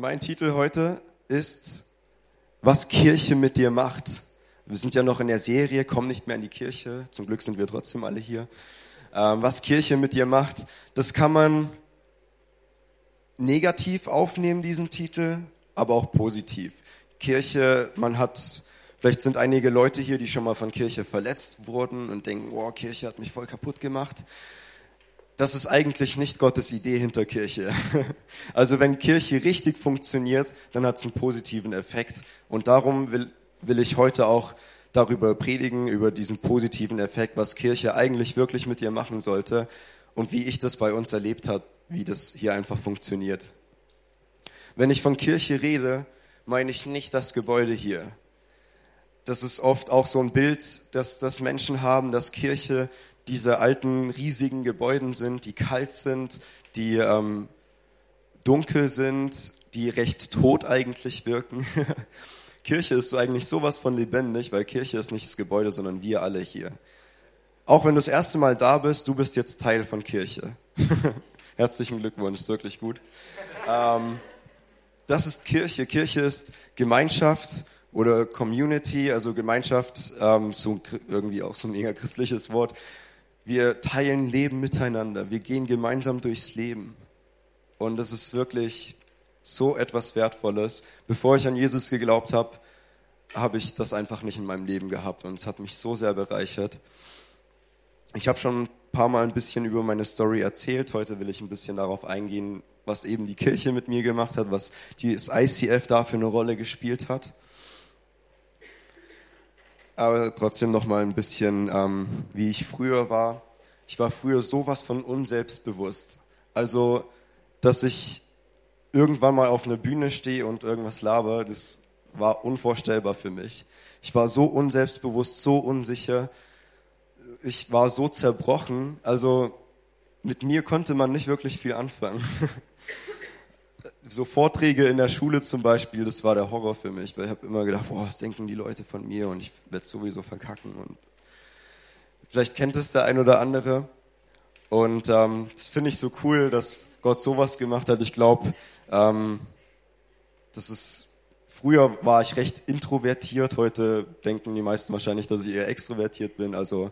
Mein Titel heute ist, was Kirche mit dir macht. Wir sind ja noch in der Serie, komm nicht mehr in die Kirche. Zum Glück sind wir trotzdem alle hier. Ähm, was Kirche mit dir macht, das kann man negativ aufnehmen, diesen Titel, aber auch positiv. Kirche, man hat, vielleicht sind einige Leute hier, die schon mal von Kirche verletzt wurden und denken, wow, Kirche hat mich voll kaputt gemacht das ist eigentlich nicht Gottes Idee hinter Kirche. Also wenn Kirche richtig funktioniert, dann hat es einen positiven Effekt. Und darum will, will ich heute auch darüber predigen, über diesen positiven Effekt, was Kirche eigentlich wirklich mit ihr machen sollte und wie ich das bei uns erlebt habe, wie das hier einfach funktioniert. Wenn ich von Kirche rede, meine ich nicht das Gebäude hier. Das ist oft auch so ein Bild, dass, dass Menschen haben, dass Kirche diese alten riesigen Gebäuden sind, die kalt sind, die ähm, dunkel sind, die recht tot eigentlich wirken. Kirche ist so eigentlich sowas von lebendig, weil Kirche ist nicht das Gebäude, sondern wir alle hier. Auch wenn du das erste Mal da bist, du bist jetzt Teil von Kirche. Herzlichen Glückwunsch, ist wirklich gut. Ähm, das ist Kirche. Kirche ist Gemeinschaft oder Community, also Gemeinschaft, ähm, so irgendwie auch so ein mega christliches Wort. Wir teilen Leben miteinander. Wir gehen gemeinsam durchs Leben. Und das ist wirklich so etwas Wertvolles. Bevor ich an Jesus geglaubt habe, habe ich das einfach nicht in meinem Leben gehabt. Und es hat mich so sehr bereichert. Ich habe schon ein paar Mal ein bisschen über meine Story erzählt. Heute will ich ein bisschen darauf eingehen, was eben die Kirche mit mir gemacht hat, was das ICF da für eine Rolle gespielt hat aber trotzdem noch mal ein bisschen, ähm, wie ich früher war. Ich war früher sowas von unselbstbewusst. Also, dass ich irgendwann mal auf einer Bühne stehe und irgendwas laber, das war unvorstellbar für mich. Ich war so unselbstbewusst, so unsicher. Ich war so zerbrochen. Also, mit mir konnte man nicht wirklich viel anfangen. so Vorträge in der Schule zum Beispiel, das war der Horror für mich, weil ich habe immer gedacht, boah, was denken die Leute von mir und ich werde sowieso verkacken und vielleicht kennt es der ein oder andere und ähm, das finde ich so cool, dass Gott sowas gemacht hat. Ich glaube, ähm, das ist früher war ich recht introvertiert, heute denken die meisten wahrscheinlich, dass ich eher extrovertiert bin. Also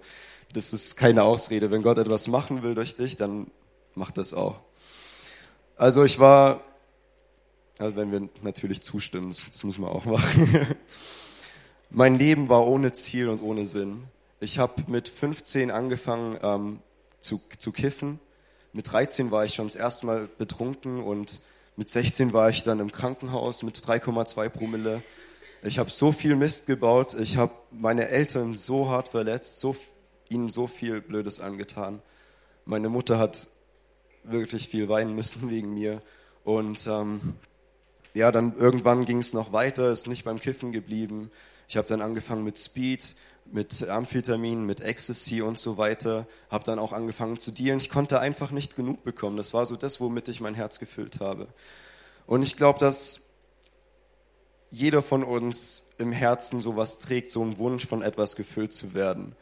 das ist keine Ausrede. Wenn Gott etwas machen will durch dich, dann macht das auch. Also ich war also wenn wir natürlich zustimmen, das, müssen wir auch machen. mein Leben war ohne Ziel und ohne Sinn. Ich habe mit 15 angefangen ähm, zu, zu kiffen. Mit 13 war ich schon das erste Mal betrunken und mit 16 war ich dann im Krankenhaus mit 3,2 Promille. Ich habe so viel Mist gebaut. Ich habe meine Eltern so hart verletzt, so, ihnen so viel Blödes angetan. Meine Mutter hat wirklich viel weinen müssen wegen mir. Und ähm, ja, dann irgendwann ging es noch weiter, ist nicht beim Kiffen geblieben. Ich habe dann angefangen mit Speed, mit Amphetamin, mit Ecstasy und so weiter. Habe dann auch angefangen zu dealen. Ich konnte einfach nicht genug bekommen. Das war so das, womit ich mein Herz gefüllt habe. Und ich glaube, dass jeder von uns im Herzen sowas trägt, so einen Wunsch von etwas gefüllt zu werden.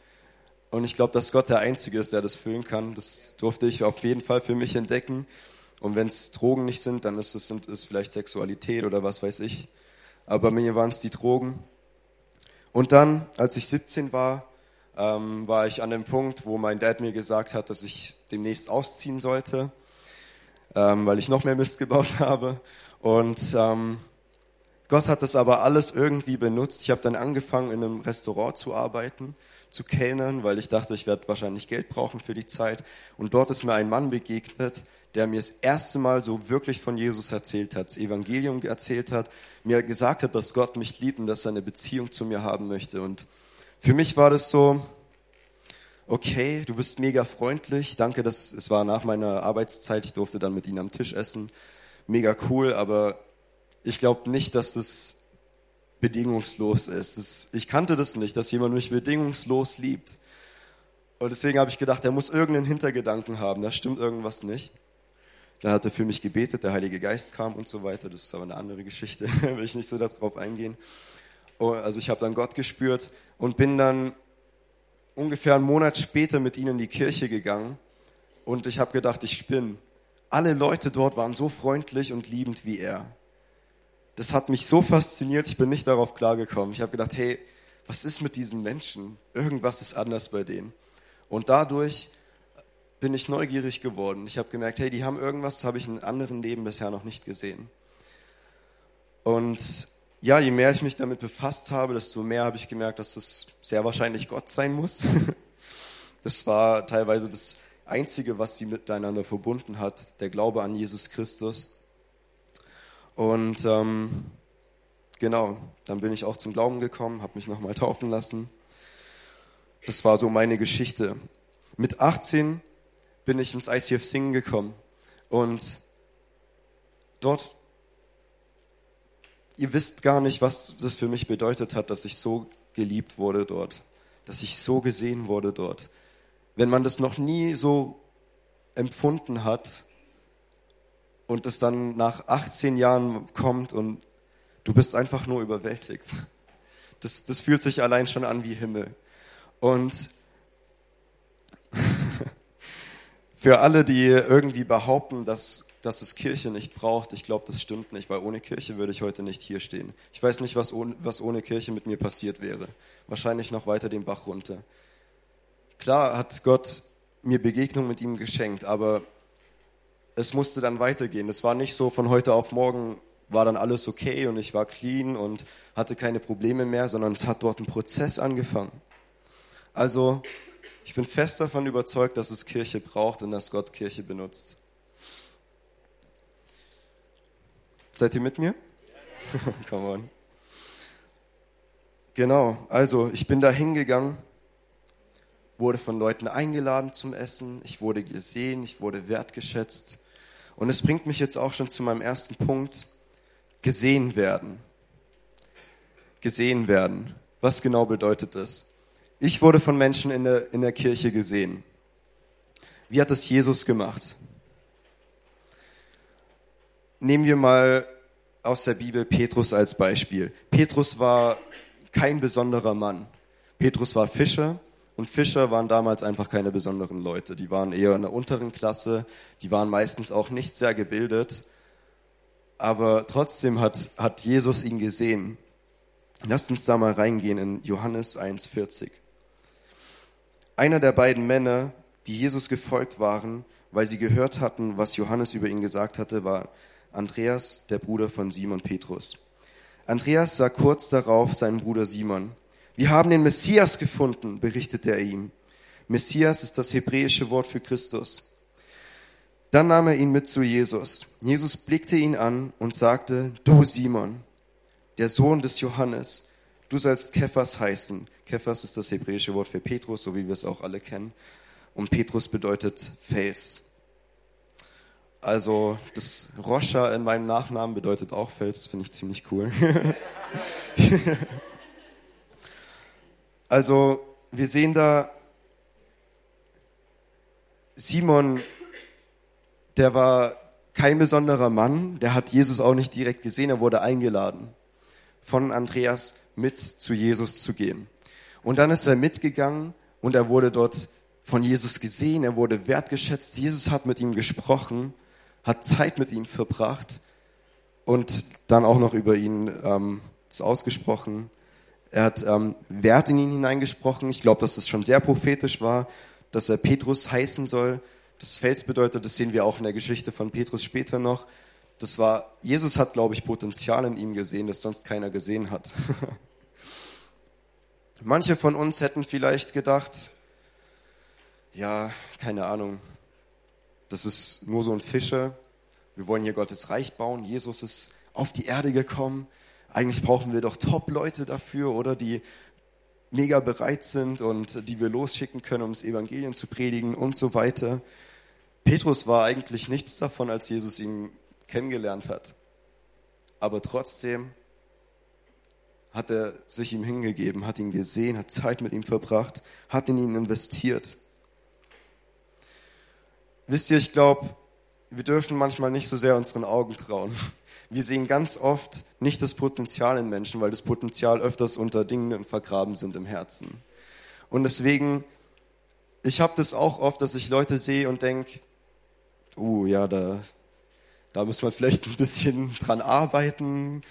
Und ich glaube, dass Gott der Einzige ist, der das füllen kann. Das durfte ich auf jeden Fall für mich entdecken. Und wenn es Drogen nicht sind, dann ist es sind, ist vielleicht Sexualität oder was weiß ich. Aber bei mir waren es die Drogen. Und dann, als ich 17 war, ähm, war ich an dem Punkt, wo mein Dad mir gesagt hat, dass ich demnächst ausziehen sollte, ähm, weil ich noch mehr Mist gebaut habe. Und ähm, Gott hat das aber alles irgendwie benutzt. Ich habe dann angefangen, in einem Restaurant zu arbeiten, zu kellnern, weil ich dachte, ich werde wahrscheinlich Geld brauchen für die Zeit. Und dort ist mir ein Mann begegnet, der mir das erste Mal so wirklich von Jesus erzählt hat, das Evangelium erzählt hat, mir gesagt hat, dass Gott mich liebt und dass er eine Beziehung zu mir haben möchte. Und für mich war das so, okay, du bist mega freundlich, danke, dass es war nach meiner Arbeitszeit, ich durfte dann mit ihm am Tisch essen, mega cool, aber ich glaube nicht, dass das bedingungslos ist. Das, ich kannte das nicht, dass jemand mich bedingungslos liebt. Und deswegen habe ich gedacht, er muss irgendeinen Hintergedanken haben, da stimmt irgendwas nicht. Dann hat er für mich gebetet, der Heilige Geist kam und so weiter. Das ist aber eine andere Geschichte, will ich nicht so darauf eingehen. Oh, also ich habe dann Gott gespürt und bin dann ungefähr einen Monat später mit ihnen in die Kirche gegangen und ich habe gedacht, ich spinne. alle Leute dort waren so freundlich und liebend wie er. Das hat mich so fasziniert, ich bin nicht darauf klargekommen. Ich habe gedacht, hey, was ist mit diesen Menschen? Irgendwas ist anders bei denen. Und dadurch bin ich neugierig geworden. Ich habe gemerkt, hey, die haben irgendwas, das habe ich in anderen Leben bisher noch nicht gesehen. Und ja, je mehr ich mich damit befasst habe, desto mehr habe ich gemerkt, dass es sehr wahrscheinlich Gott sein muss. Das war teilweise das Einzige, was sie miteinander verbunden hat, der Glaube an Jesus Christus. Und ähm, genau, dann bin ich auch zum Glauben gekommen, habe mich nochmal taufen lassen. Das war so meine Geschichte. Mit 18 bin ich ins ICF Singen gekommen und dort, ihr wisst gar nicht, was das für mich bedeutet hat, dass ich so geliebt wurde dort, dass ich so gesehen wurde dort. Wenn man das noch nie so empfunden hat und es dann nach 18 Jahren kommt und du bist einfach nur überwältigt. Das, das fühlt sich allein schon an wie Himmel. Und für alle, die irgendwie behaupten, dass, dass es Kirche nicht braucht, ich glaube, das stimmt nicht, weil ohne Kirche würde ich heute nicht hier stehen. Ich weiß nicht, was ohne, was ohne Kirche mit mir passiert wäre. Wahrscheinlich noch weiter den Bach runter. Klar hat Gott mir Begegnung mit ihm geschenkt, aber es musste dann weitergehen. Es war nicht so von heute auf morgen war dann alles okay und ich war clean und hatte keine Probleme mehr, sondern es hat dort ein Prozess angefangen. Also ich bin fest davon überzeugt, dass es Kirche braucht und dass Gott Kirche benutzt. Seid ihr mit mir? Come on. Genau, also ich bin da hingegangen wurde von Leuten eingeladen zum Essen, ich wurde gesehen, ich wurde wertgeschätzt. Und es bringt mich jetzt auch schon zu meinem ersten Punkt, gesehen werden. Gesehen werden. Was genau bedeutet das? Ich wurde von Menschen in der, in der Kirche gesehen. Wie hat das Jesus gemacht? Nehmen wir mal aus der Bibel Petrus als Beispiel. Petrus war kein besonderer Mann. Petrus war Fischer, und Fischer waren damals einfach keine besonderen Leute. Die waren eher in der unteren Klasse, die waren meistens auch nicht sehr gebildet. Aber trotzdem hat, hat Jesus ihn gesehen. Lasst uns da mal reingehen in Johannes 1,40. Einer der beiden Männer, die Jesus gefolgt waren, weil sie gehört hatten, was Johannes über ihn gesagt hatte, war Andreas, der Bruder von Simon Petrus. Andreas sah kurz darauf seinen Bruder Simon. Wir haben den Messias gefunden, berichtete er ihm. Messias ist das hebräische Wort für Christus. Dann nahm er ihn mit zu Jesus. Jesus blickte ihn an und sagte, du Simon, der Sohn des Johannes, du sollst Kephas heißen. Kephas ist das hebräische Wort für Petrus, so wie wir es auch alle kennen. Und Petrus bedeutet Fels. Also das Roscha in meinem Nachnamen bedeutet auch Fels, finde ich ziemlich cool. Also wir sehen da Simon, der war kein besonderer Mann, der hat Jesus auch nicht direkt gesehen, er wurde eingeladen von Andreas mit zu Jesus zu gehen. Und dann ist er mitgegangen und er wurde dort von Jesus gesehen, er wurde wertgeschätzt, Jesus hat mit ihm gesprochen, hat Zeit mit ihm verbracht und dann auch noch über ihn ähm, ausgesprochen. Er hat ähm, Wert in ihn hineingesprochen. Ich glaube, dass das schon sehr prophetisch war, dass er Petrus heißen soll. Das Fels bedeutet, das sehen wir auch in der Geschichte von Petrus später noch. Das war, Jesus hat, glaube ich, Potenzial in ihm gesehen, das sonst keiner gesehen hat. Manche von uns hätten vielleicht gedacht, ja, keine Ahnung, das ist nur so ein Fischer. Wir wollen hier Gottes Reich bauen. Jesus ist auf die Erde gekommen eigentlich brauchen wir doch Top-Leute dafür, oder die mega bereit sind und die wir losschicken können, um das Evangelium zu predigen und so weiter. Petrus war eigentlich nichts davon, als Jesus ihn kennengelernt hat. Aber trotzdem hat er sich ihm hingegeben, hat ihn gesehen, hat Zeit mit ihm verbracht, hat in ihn investiert. Wisst ihr, ich glaube, wir dürfen manchmal nicht so sehr unseren Augen trauen wir sehen ganz oft nicht das Potenzial in Menschen, weil das Potenzial öfters unter Dingen vergraben sind im Herzen. Und deswegen, ich habe das auch oft, dass ich Leute sehe und denke, uh, ja, da, da muss man vielleicht ein bisschen dran arbeiten.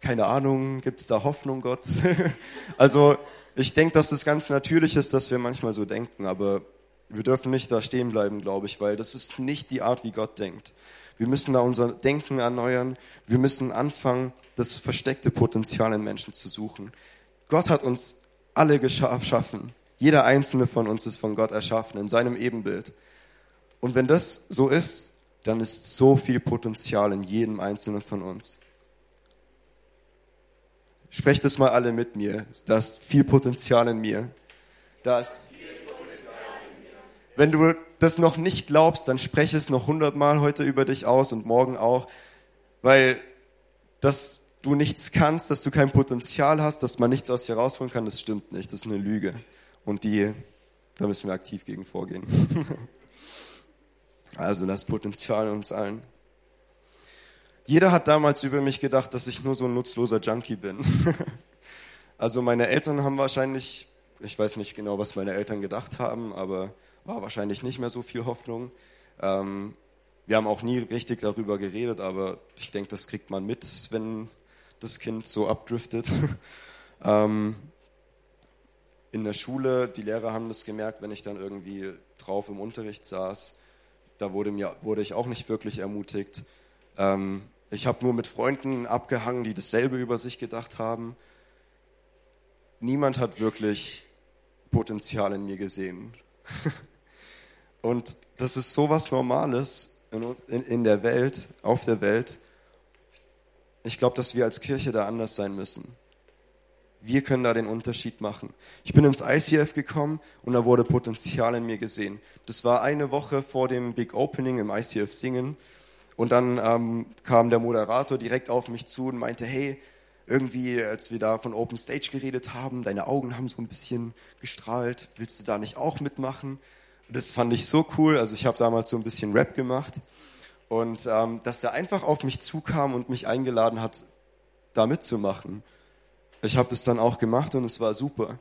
Keine Ahnung, gibt es da Hoffnung, Gott? also ich denke, dass es ganz natürlich ist, dass wir manchmal so denken, aber wir dürfen nicht da stehen bleiben, glaube ich, weil das ist nicht die Art, wie Gott denkt. Wir müssen da unser Denken erneuern. Wir müssen anfangen, das versteckte Potenzial in Menschen zu suchen. Gott hat uns alle geschaffen. Jeder einzelne von uns ist von Gott erschaffen, in seinem Ebenbild. Und wenn das so ist, dann ist so viel Potenzial in jedem einzelnen von uns. Sprecht es mal alle mit mir. Da ist viel Potenzial in mir. Da ist wenn du das noch nicht glaubst, dann spreche es noch hundertmal heute über dich aus und morgen auch, weil dass du nichts kannst, dass du kein Potenzial hast, dass man nichts aus dir rausholen kann, das stimmt nicht. Das ist eine Lüge. Und die, da müssen wir aktiv gegen vorgehen. also das Potenzial in uns allen. Jeder hat damals über mich gedacht, dass ich nur so ein nutzloser Junkie bin. also meine Eltern haben wahrscheinlich, ich weiß nicht genau, was meine Eltern gedacht haben, aber war wahrscheinlich nicht mehr so viel Hoffnung. Ähm, wir haben auch nie richtig darüber geredet, aber ich denke, das kriegt man mit, wenn das Kind so abdriftet. ähm, in der Schule, die Lehrer haben das gemerkt, wenn ich dann irgendwie drauf im Unterricht saß. Da wurde, mir, wurde ich auch nicht wirklich ermutigt. Ähm, ich habe nur mit Freunden abgehangen, die dasselbe über sich gedacht haben. Niemand hat wirklich Potenzial in mir gesehen. Und das ist so was Normales in, in, in der Welt, auf der Welt. Ich glaube, dass wir als Kirche da anders sein müssen. Wir können da den Unterschied machen. Ich bin ins ICF gekommen und da wurde Potenzial in mir gesehen. Das war eine Woche vor dem Big Opening im ICF Singen. Und dann ähm, kam der Moderator direkt auf mich zu und meinte, hey, irgendwie, als wir da von Open Stage geredet haben, deine Augen haben so ein bisschen gestrahlt. Willst du da nicht auch mitmachen? das fand ich so cool. Also ich habe damals so ein bisschen Rap gemacht und ähm, dass er einfach auf mich zukam und mich eingeladen hat, da mitzumachen. Ich habe das dann auch gemacht und es war super.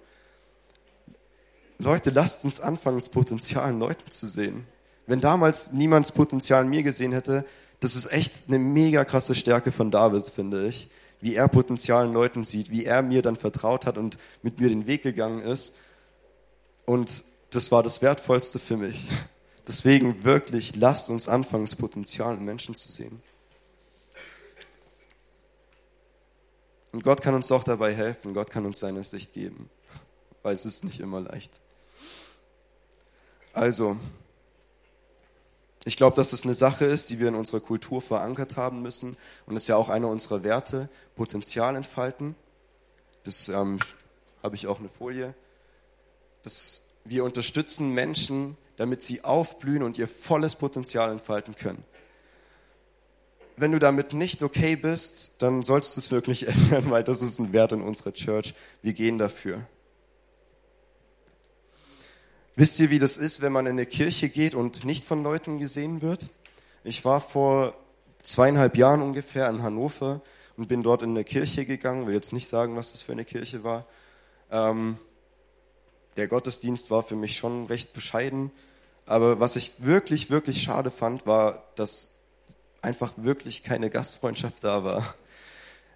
Leute, lasst uns anfangen, das Potenzial in Leuten zu sehen. Wenn damals niemand das Potenzial in mir gesehen hätte, das ist echt eine mega krasse Stärke von David, finde ich. Wie er Potenzial in Leuten sieht, wie er mir dann vertraut hat und mit mir den Weg gegangen ist. Und das war das Wertvollste für mich. Deswegen wirklich, lasst uns anfangen, das Potenzial in Menschen zu sehen. Und Gott kann uns auch dabei helfen. Gott kann uns seine Sicht geben, weil es ist nicht immer leicht. Also, ich glaube, dass es eine Sache ist, die wir in unserer Kultur verankert haben müssen. Und ist ja auch einer unserer Werte, Potenzial entfalten. Das ähm, habe ich auch eine Folie. Das wir unterstützen Menschen, damit sie aufblühen und ihr volles Potenzial entfalten können. Wenn du damit nicht okay bist, dann sollst du es wirklich ändern, weil das ist ein Wert in unserer Church. Wir gehen dafür. Wisst ihr, wie das ist, wenn man in eine Kirche geht und nicht von Leuten gesehen wird? Ich war vor zweieinhalb Jahren ungefähr in Hannover und bin dort in eine Kirche gegangen, will jetzt nicht sagen, was das für eine Kirche war. Ähm, der Gottesdienst war für mich schon recht bescheiden. Aber was ich wirklich, wirklich schade fand, war, dass einfach wirklich keine Gastfreundschaft da war.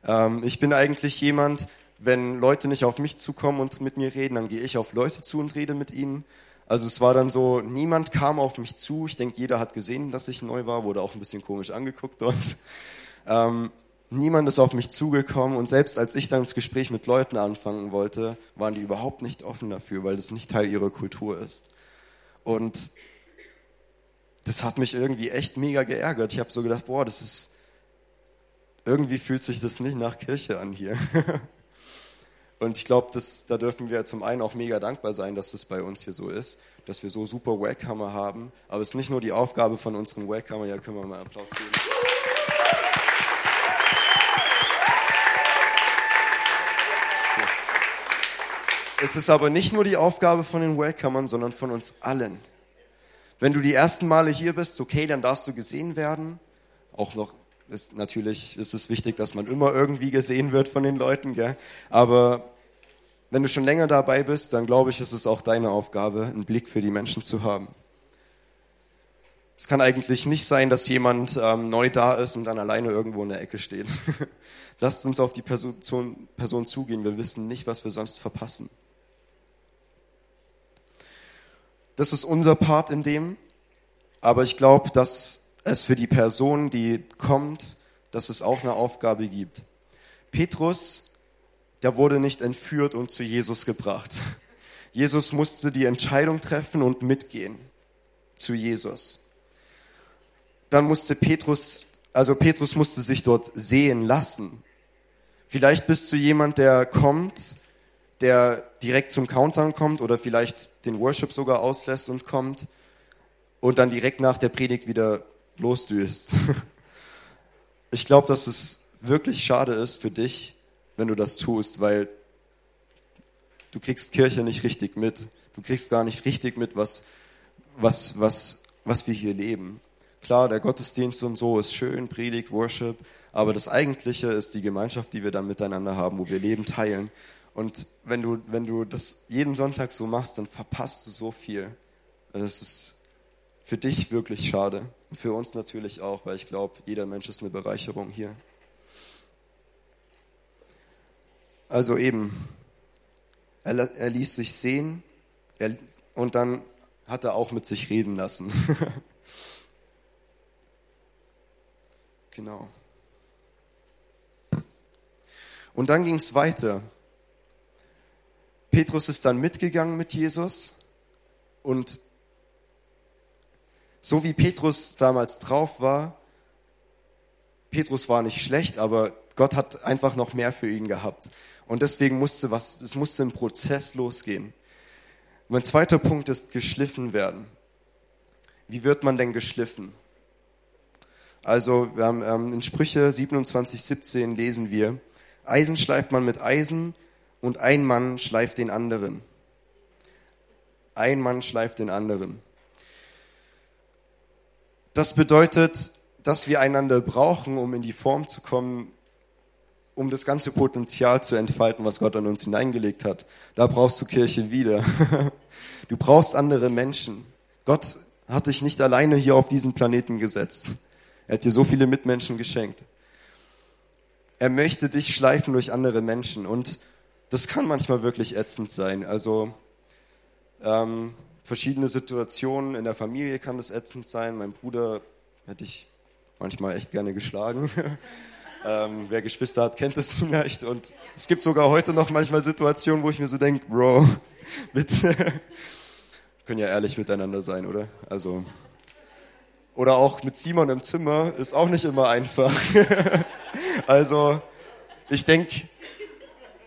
Ähm, ich bin eigentlich jemand, wenn Leute nicht auf mich zukommen und mit mir reden, dann gehe ich auf Leute zu und rede mit ihnen. Also es war dann so, niemand kam auf mich zu. Ich denke, jeder hat gesehen, dass ich neu war, wurde auch ein bisschen komisch angeguckt dort. Ähm, Niemand ist auf mich zugekommen und selbst als ich dann das Gespräch mit Leuten anfangen wollte, waren die überhaupt nicht offen dafür, weil das nicht Teil ihrer Kultur ist. Und das hat mich irgendwie echt mega geärgert. Ich habe so gedacht, boah, das ist irgendwie fühlt sich das nicht nach Kirche an hier. Und ich glaube, da dürfen wir zum einen auch mega dankbar sein, dass es bei uns hier so ist, dass wir so super Wackhammer haben. Aber es ist nicht nur die Aufgabe von unseren Wackhammer, ja, können wir mal Applaus geben. Es ist aber nicht nur die Aufgabe von den Welcomern, sondern von uns allen. Wenn du die ersten Male hier bist, okay, dann darfst du gesehen werden. Auch noch ist natürlich ist es wichtig, dass man immer irgendwie gesehen wird von den Leuten, gell? Aber wenn du schon länger dabei bist, dann glaube ich, ist es auch deine Aufgabe, einen Blick für die Menschen zu haben. Es kann eigentlich nicht sein, dass jemand ähm, neu da ist und dann alleine irgendwo in der Ecke steht. Lasst uns auf die Person, Person zugehen. Wir wissen nicht, was wir sonst verpassen. Das ist unser Part in dem. Aber ich glaube, dass es für die Person, die kommt, dass es auch eine Aufgabe gibt. Petrus, der wurde nicht entführt und zu Jesus gebracht. Jesus musste die Entscheidung treffen und mitgehen zu Jesus. Dann musste Petrus, also Petrus musste sich dort sehen lassen. Vielleicht bist du jemand, der kommt, der direkt zum Countdown kommt oder vielleicht den Worship sogar auslässt und kommt und dann direkt nach der Predigt wieder losdüst. Ich glaube, dass es wirklich schade ist für dich, wenn du das tust, weil du kriegst Kirche nicht richtig mit. Du kriegst gar nicht richtig mit, was, was, was, was wir hier leben. Klar, der Gottesdienst und so ist schön, Predigt, Worship, aber das Eigentliche ist die Gemeinschaft, die wir dann miteinander haben, wo wir Leben teilen. Und wenn du, wenn du das jeden Sonntag so machst, dann verpasst du so viel. Das ist für dich wirklich schade. Und für uns natürlich auch, weil ich glaube, jeder Mensch ist eine Bereicherung hier. Also eben, er, er ließ sich sehen er, und dann hat er auch mit sich reden lassen. genau. Und dann ging es weiter. Petrus ist dann mitgegangen mit Jesus und so wie Petrus damals drauf war, Petrus war nicht schlecht, aber Gott hat einfach noch mehr für ihn gehabt. Und deswegen musste was, es musste ein Prozess losgehen. mein zweiter Punkt ist geschliffen werden. Wie wird man denn geschliffen? Also, wir haben, ähm, in Sprüche 27, 17 lesen wir, Eisen schleift man mit Eisen und ein Mann schleift den anderen. Ein Mann schleift den anderen. Das bedeutet, dass wir einander brauchen, um in die Form zu kommen, um das ganze Potenzial zu entfalten, was Gott an uns hineingelegt hat. Da brauchst du Kirche wieder. Du brauchst andere Menschen. Gott hat dich nicht alleine hier auf diesen Planeten gesetzt. Er hat dir so viele Mitmenschen geschenkt. Er möchte dich schleifen durch andere Menschen und das kann manchmal wirklich ätzend sein. Also ähm, verschiedene Situationen in der Familie kann das ätzend sein. Mein Bruder hätte ich manchmal echt gerne geschlagen. ähm, wer Geschwister hat, kennt das vielleicht. Und es gibt sogar heute noch manchmal Situationen, wo ich mir so denke, Bro, bitte. Können ja ehrlich miteinander sein, oder? Also. Oder auch mit Simon im Zimmer ist auch nicht immer einfach. also, ich denke,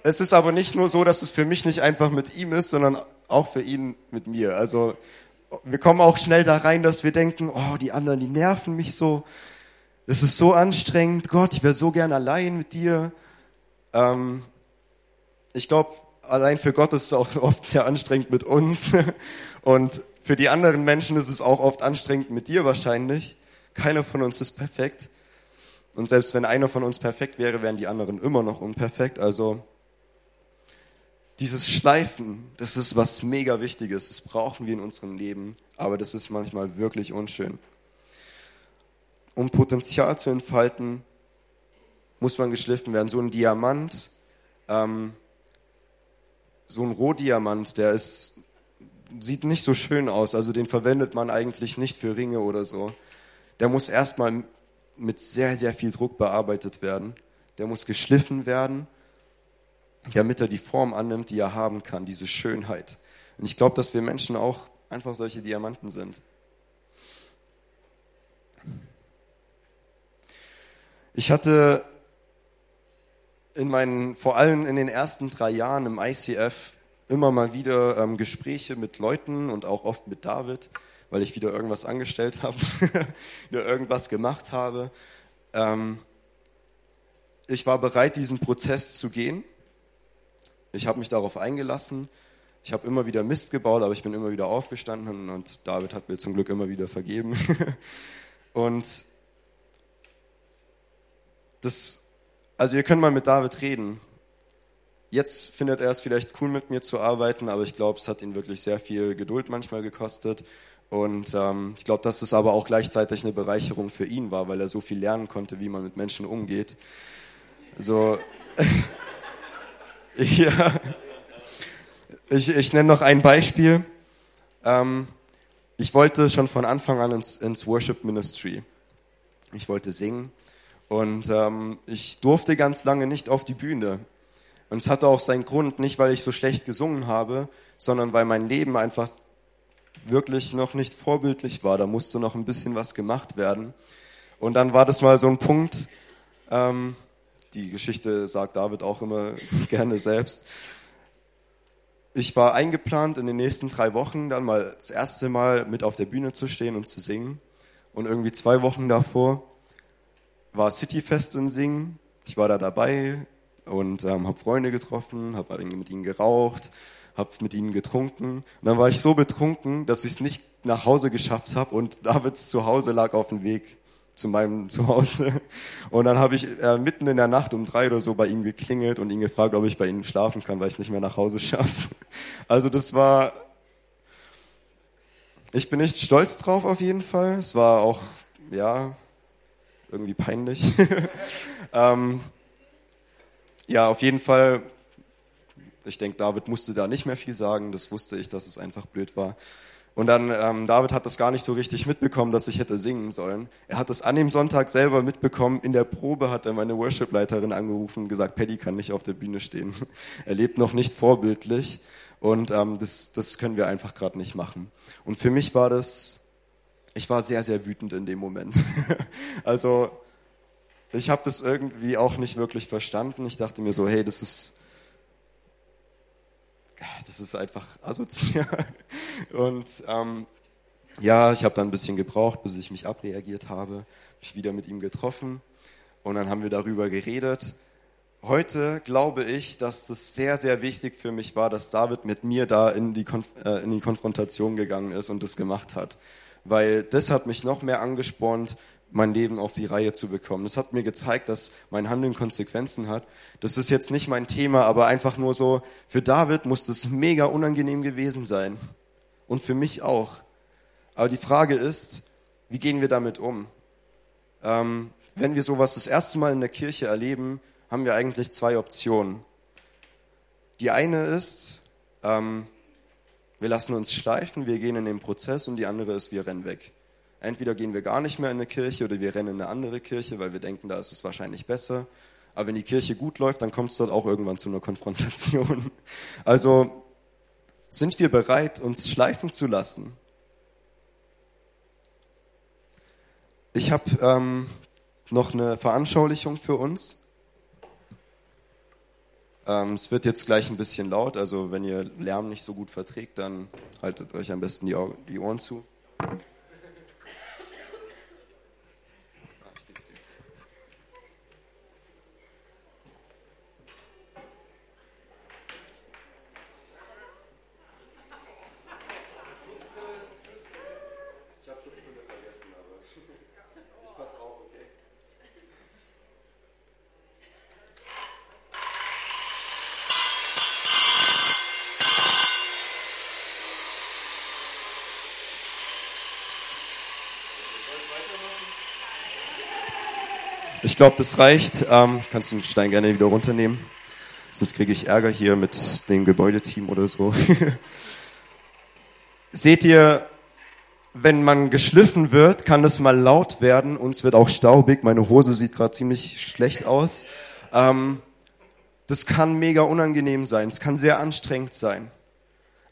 es ist aber nicht nur so, dass es für mich nicht einfach mit ihm ist, sondern auch für ihn mit mir. Also wir kommen auch schnell da rein, dass wir denken, oh, die anderen, die nerven mich so. Es ist so anstrengend. Gott, ich wäre so gern allein mit dir. Ähm, ich glaube, allein für Gott ist es auch oft sehr anstrengend mit uns. Und für die anderen Menschen ist es auch oft anstrengend mit dir wahrscheinlich. Keiner von uns ist perfekt. Und selbst wenn einer von uns perfekt wäre, wären die anderen immer noch unperfekt. Also dieses Schleifen, das ist was mega Wichtiges. Das brauchen wir in unserem Leben, aber das ist manchmal wirklich unschön. Um Potenzial zu entfalten, muss man geschliffen werden. So ein Diamant, ähm, so ein Rohdiamant, der ist, sieht nicht so schön aus. Also den verwendet man eigentlich nicht für Ringe oder so. Der muss erstmal mit sehr, sehr viel Druck bearbeitet werden. Der muss geschliffen werden damit er die Form annimmt, die er haben kann, diese Schönheit. Und ich glaube, dass wir Menschen auch einfach solche Diamanten sind. Ich hatte in meinen, vor allem in den ersten drei Jahren im ICF immer mal wieder ähm, Gespräche mit Leuten und auch oft mit David, weil ich wieder irgendwas angestellt habe, wieder irgendwas gemacht habe. Ähm, ich war bereit, diesen Prozess zu gehen ich habe mich darauf eingelassen. Ich habe immer wieder Mist gebaut, aber ich bin immer wieder aufgestanden und David hat mir zum Glück immer wieder vergeben. und das, also ihr könnt mal mit David reden. Jetzt findet er es vielleicht cool, mit mir zu arbeiten, aber ich glaube, es hat ihn wirklich sehr viel Geduld manchmal gekostet. Und ähm, ich glaube, dass es aber auch gleichzeitig eine Bereicherung für ihn war, weil er so viel lernen konnte, wie man mit Menschen umgeht. So, ja. Ich, ich nenne noch ein Beispiel. Ähm, ich wollte schon von Anfang an ins, ins Worship Ministry. Ich wollte singen und ähm, ich durfte ganz lange nicht auf die Bühne. Und es hatte auch seinen Grund, nicht weil ich so schlecht gesungen habe, sondern weil mein Leben einfach wirklich noch nicht vorbildlich war. Da musste noch ein bisschen was gemacht werden. Und dann war das mal so ein Punkt, ähm, die Geschichte sagt David auch immer gerne selbst. Ich war eingeplant, in den nächsten drei Wochen dann mal das erste Mal mit auf der Bühne zu stehen und zu singen. Und irgendwie zwei Wochen davor war Cityfest in Singen. Ich war da dabei und ähm, habe Freunde getroffen, habe mit ihnen geraucht, habe mit ihnen getrunken. Und dann war ich so betrunken, dass ich es nicht nach Hause geschafft habe und Davids Zuhause lag auf dem Weg zu meinem Zuhause. Und dann habe ich äh, mitten in der Nacht um drei oder so bei ihm geklingelt und ihn gefragt, ob ich bei ihm schlafen kann, weil ich es nicht mehr nach Hause schaffe. Also das war, ich bin nicht stolz drauf auf jeden Fall. Es war auch, ja, irgendwie peinlich. ähm, ja, auf jeden Fall. Ich denke, David musste da nicht mehr viel sagen. Das wusste ich, dass es einfach blöd war. Und dann, ähm, David hat das gar nicht so richtig mitbekommen, dass ich hätte singen sollen. Er hat das an dem Sonntag selber mitbekommen. In der Probe hat er meine Worship-Leiterin angerufen und gesagt, Paddy kann nicht auf der Bühne stehen. er lebt noch nicht vorbildlich und ähm, das, das können wir einfach gerade nicht machen. Und für mich war das, ich war sehr, sehr wütend in dem Moment. also ich habe das irgendwie auch nicht wirklich verstanden. Ich dachte mir so, hey, das ist das ist einfach asozial. Und ähm, ja, ich habe dann ein bisschen gebraucht, bis ich mich abreagiert habe, mich wieder mit ihm getroffen und dann haben wir darüber geredet. Heute glaube ich, dass das sehr, sehr wichtig für mich war, dass David mit mir da in die, Konf äh, in die Konfrontation gegangen ist und das gemacht hat. Weil das hat mich noch mehr angespornt, mein Leben auf die Reihe zu bekommen. Das hat mir gezeigt, dass mein Handeln Konsequenzen hat. Das ist jetzt nicht mein Thema, aber einfach nur so, für David muss das mega unangenehm gewesen sein. Und für mich auch. Aber die Frage ist, wie gehen wir damit um? Ähm, wenn wir sowas das erste Mal in der Kirche erleben, haben wir eigentlich zwei Optionen. Die eine ist, ähm, wir lassen uns schleifen, wir gehen in den Prozess und die andere ist, wir rennen weg. Entweder gehen wir gar nicht mehr in eine Kirche oder wir rennen in eine andere Kirche, weil wir denken, da ist es wahrscheinlich besser. Aber wenn die Kirche gut läuft, dann kommt es dort auch irgendwann zu einer Konfrontation. Also sind wir bereit, uns schleifen zu lassen? Ich habe ähm, noch eine Veranschaulichung für uns. Ähm, es wird jetzt gleich ein bisschen laut, also wenn ihr Lärm nicht so gut verträgt, dann haltet euch am besten die, die Ohren zu. Ich glaube, das reicht. Ähm, kannst du den Stein gerne wieder runternehmen. Sonst kriege ich Ärger hier mit dem Gebäudeteam oder so. Seht ihr, wenn man geschliffen wird, kann es mal laut werden und es wird auch staubig. Meine Hose sieht gerade ziemlich schlecht aus. Ähm, das kann mega unangenehm sein. Es kann sehr anstrengend sein.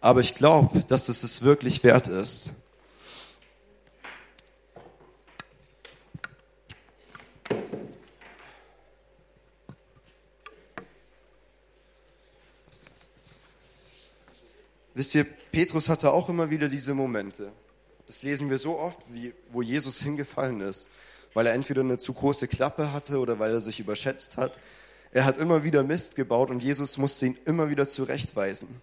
Aber ich glaube, dass es es wirklich wert ist. Wisst ihr, Petrus hatte auch immer wieder diese Momente. Das lesen wir so oft, wie, wo Jesus hingefallen ist, weil er entweder eine zu große Klappe hatte oder weil er sich überschätzt hat. Er hat immer wieder Mist gebaut und Jesus musste ihn immer wieder zurechtweisen.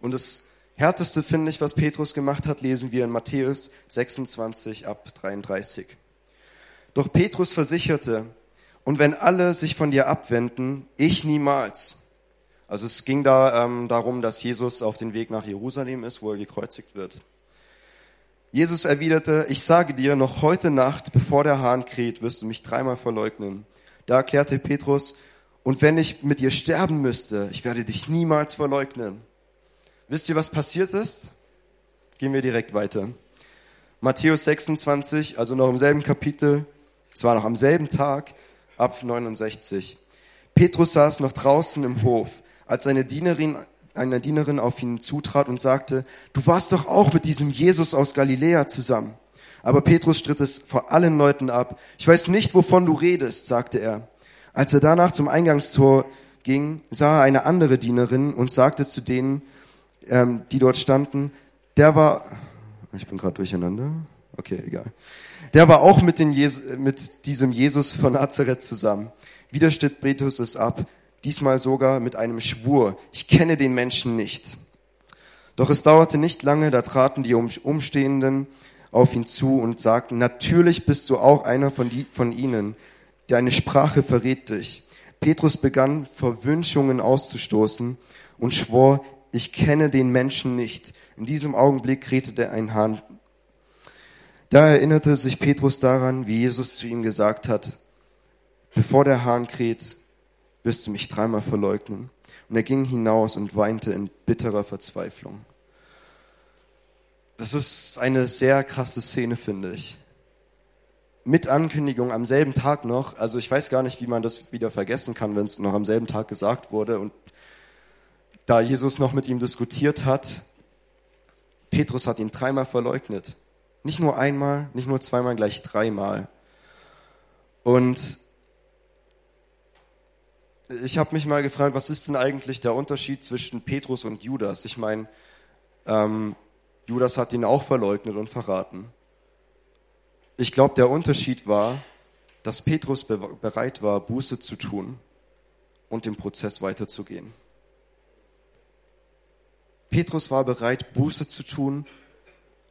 Und das Härteste, finde ich, was Petrus gemacht hat, lesen wir in Matthäus 26 ab 33. Doch Petrus versicherte, und wenn alle sich von dir abwenden, ich niemals. Also es ging da ähm, darum, dass Jesus auf dem Weg nach Jerusalem ist, wo er gekreuzigt wird. Jesus erwiderte, ich sage dir, noch heute Nacht, bevor der Hahn kräht, wirst du mich dreimal verleugnen. Da erklärte Petrus, und wenn ich mit dir sterben müsste, ich werde dich niemals verleugnen. Wisst ihr, was passiert ist? Gehen wir direkt weiter. Matthäus 26, also noch im selben Kapitel, es war noch am selben Tag, ab 69. Petrus saß noch draußen im Hof, als eine Dienerin, eine Dienerin auf ihn zutrat und sagte, du warst doch auch mit diesem Jesus aus Galiläa zusammen. Aber Petrus stritt es vor allen Leuten ab. Ich weiß nicht, wovon du redest, sagte er. Als er danach zum Eingangstor ging, sah er eine andere Dienerin und sagte zu denen, ähm, die dort standen, der war, ich bin gerade durcheinander, okay, egal. Der war auch mit, den Jesu, mit diesem Jesus von Nazareth zusammen. Wieder stritt Petrus es ab, diesmal sogar mit einem Schwur, ich kenne den Menschen nicht. Doch es dauerte nicht lange, da traten die Umstehenden auf ihn zu und sagten, natürlich bist du auch einer von, die, von ihnen, deine Sprache verrät dich. Petrus begann Verwünschungen auszustoßen und schwor, ich kenne den Menschen nicht. In diesem Augenblick redete ein Hahn. Da erinnerte sich Petrus daran, wie Jesus zu ihm gesagt hat, bevor der Hahn kräht, wirst du mich dreimal verleugnen. Und er ging hinaus und weinte in bitterer Verzweiflung. Das ist eine sehr krasse Szene, finde ich. Mit Ankündigung am selben Tag noch, also ich weiß gar nicht, wie man das wieder vergessen kann, wenn es noch am selben Tag gesagt wurde und da Jesus noch mit ihm diskutiert hat, Petrus hat ihn dreimal verleugnet. Nicht nur einmal, nicht nur zweimal, gleich dreimal. Und ich habe mich mal gefragt, was ist denn eigentlich der Unterschied zwischen Petrus und Judas? Ich meine, ähm, Judas hat ihn auch verleugnet und verraten. Ich glaube, der Unterschied war, dass Petrus bereit war, Buße zu tun und den Prozess weiterzugehen. Petrus war bereit, Buße zu tun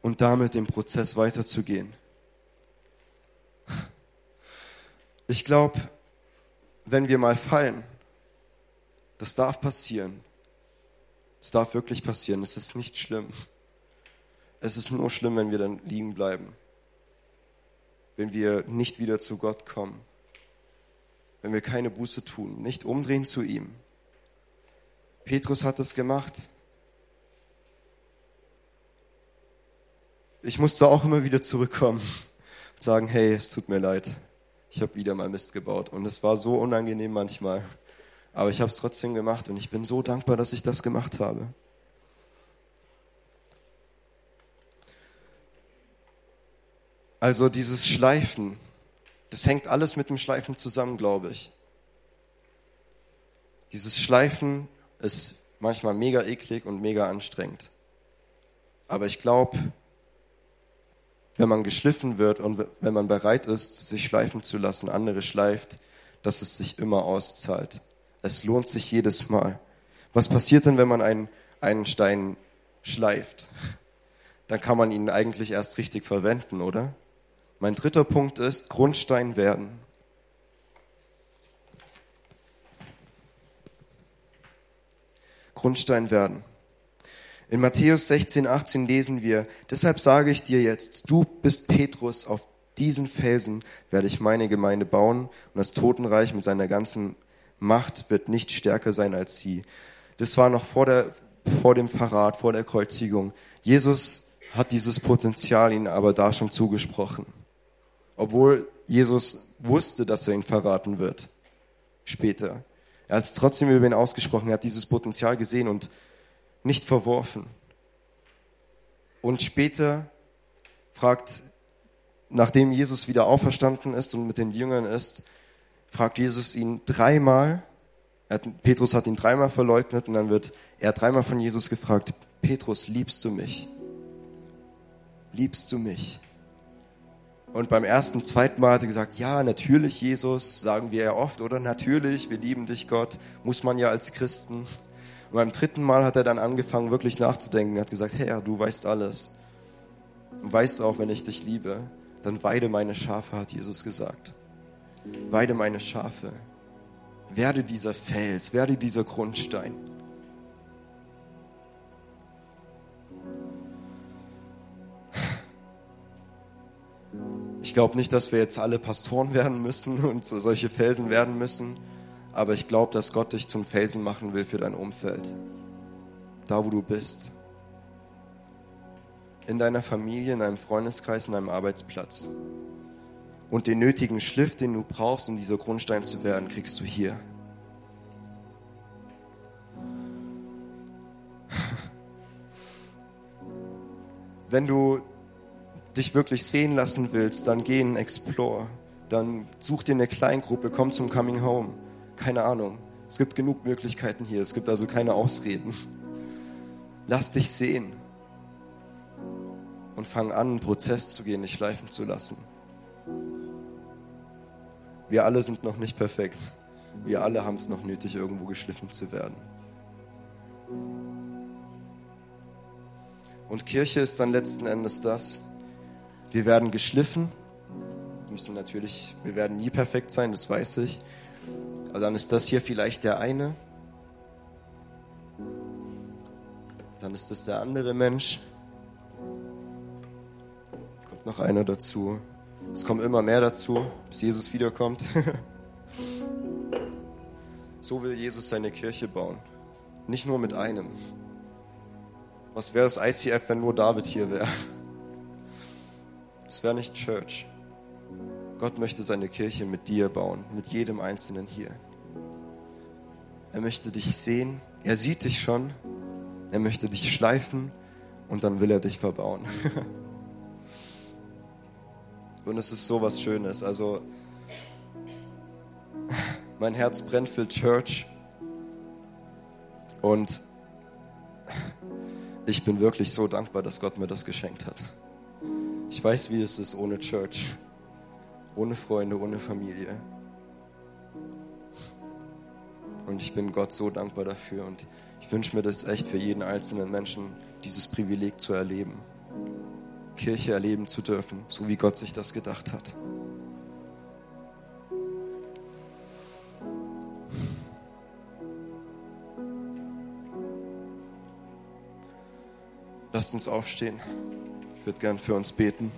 und damit den Prozess weiterzugehen. Ich glaube, wenn wir mal fallen, das darf passieren. Es darf wirklich passieren. Es ist nicht schlimm. Es ist nur schlimm, wenn wir dann liegen bleiben. Wenn wir nicht wieder zu Gott kommen. Wenn wir keine Buße tun, nicht umdrehen zu ihm. Petrus hat es gemacht. ich musste auch immer wieder zurückkommen und sagen, hey, es tut mir leid, ich habe wieder mal Mist gebaut. Und es war so unangenehm manchmal. Aber ich habe es trotzdem gemacht und ich bin so dankbar, dass ich das gemacht habe. Also dieses Schleifen, das hängt alles mit dem Schleifen zusammen, glaube ich. Dieses Schleifen ist manchmal mega eklig und mega anstrengend. Aber ich glaube, wenn man geschliffen wird und wenn man bereit ist, sich schleifen zu lassen, andere schleift, dass es sich immer auszahlt. Es lohnt sich jedes Mal. Was passiert denn, wenn man einen, einen Stein schleift? Dann kann man ihn eigentlich erst richtig verwenden, oder? Mein dritter Punkt ist Grundstein werden. Grundstein werden. In Matthäus 16, 18 lesen wir, deshalb sage ich dir jetzt, du bist Petrus, auf diesen Felsen werde ich meine Gemeinde bauen und das Totenreich mit seiner ganzen Macht wird nicht stärker sein als sie. Das war noch vor, der, vor dem Verrat, vor der Kreuzigung. Jesus hat dieses Potenzial ihnen aber da schon zugesprochen. Obwohl Jesus wusste, dass er ihn verraten wird. Später. Er hat es trotzdem über ihn ausgesprochen. Er hat dieses Potenzial gesehen und nicht verworfen. Und später fragt, nachdem Jesus wieder auferstanden ist und mit den Jüngern ist, fragt Jesus ihn dreimal, hat, Petrus hat ihn dreimal verleugnet und dann wird er dreimal von Jesus gefragt, Petrus, liebst du mich? Liebst du mich? Und beim ersten, zweiten Mal hat er gesagt, ja, natürlich, Jesus, sagen wir ja oft, oder natürlich, wir lieben dich, Gott, muss man ja als Christen. Und beim dritten Mal hat er dann angefangen, wirklich nachzudenken. Er hat gesagt, Herr, du weißt alles. Du weißt auch, wenn ich dich liebe, dann weide meine Schafe, hat Jesus gesagt. Weide meine Schafe. Werde dieser Fels, werde dieser Grundstein. glaube nicht, dass wir jetzt alle Pastoren werden müssen und so solche Felsen werden müssen, aber ich glaube, dass Gott dich zum Felsen machen will für dein Umfeld. Da, wo du bist. In deiner Familie, in deinem Freundeskreis, in deinem Arbeitsplatz. Und den nötigen Schliff, den du brauchst, um dieser Grundstein zu werden, kriegst du hier. Wenn du dich wirklich sehen lassen willst, dann geh in Explore. Dann such dir eine Kleingruppe, komm zum Coming Home. Keine Ahnung. Es gibt genug Möglichkeiten hier. Es gibt also keine Ausreden. Lass dich sehen. Und fang an, einen Prozess zu gehen, dich schleifen zu lassen. Wir alle sind noch nicht perfekt. Wir alle haben es noch nötig, irgendwo geschliffen zu werden. Und Kirche ist dann letzten Endes das, wir werden geschliffen. Wir müssen natürlich, wir werden nie perfekt sein, das weiß ich. Aber dann ist das hier vielleicht der eine. Dann ist das der andere Mensch. Kommt noch einer dazu. Es kommen immer mehr dazu, bis Jesus wiederkommt. so will Jesus seine Kirche bauen. Nicht nur mit einem. Was wäre das ICF, wenn nur David hier wäre? Es wäre nicht Church. Gott möchte seine Kirche mit dir bauen, mit jedem Einzelnen hier. Er möchte dich sehen, er sieht dich schon, er möchte dich schleifen und dann will er dich verbauen. und es ist so was Schönes. Also, mein Herz brennt für Church und ich bin wirklich so dankbar, dass Gott mir das geschenkt hat. Ich weiß, wie es ist ohne Church, ohne Freunde, ohne Familie. Und ich bin Gott so dankbar dafür und ich wünsche mir das echt für jeden einzelnen Menschen, dieses Privileg zu erleben. Kirche erleben zu dürfen, so wie Gott sich das gedacht hat. Lasst uns aufstehen. Ich würde gern für uns beten.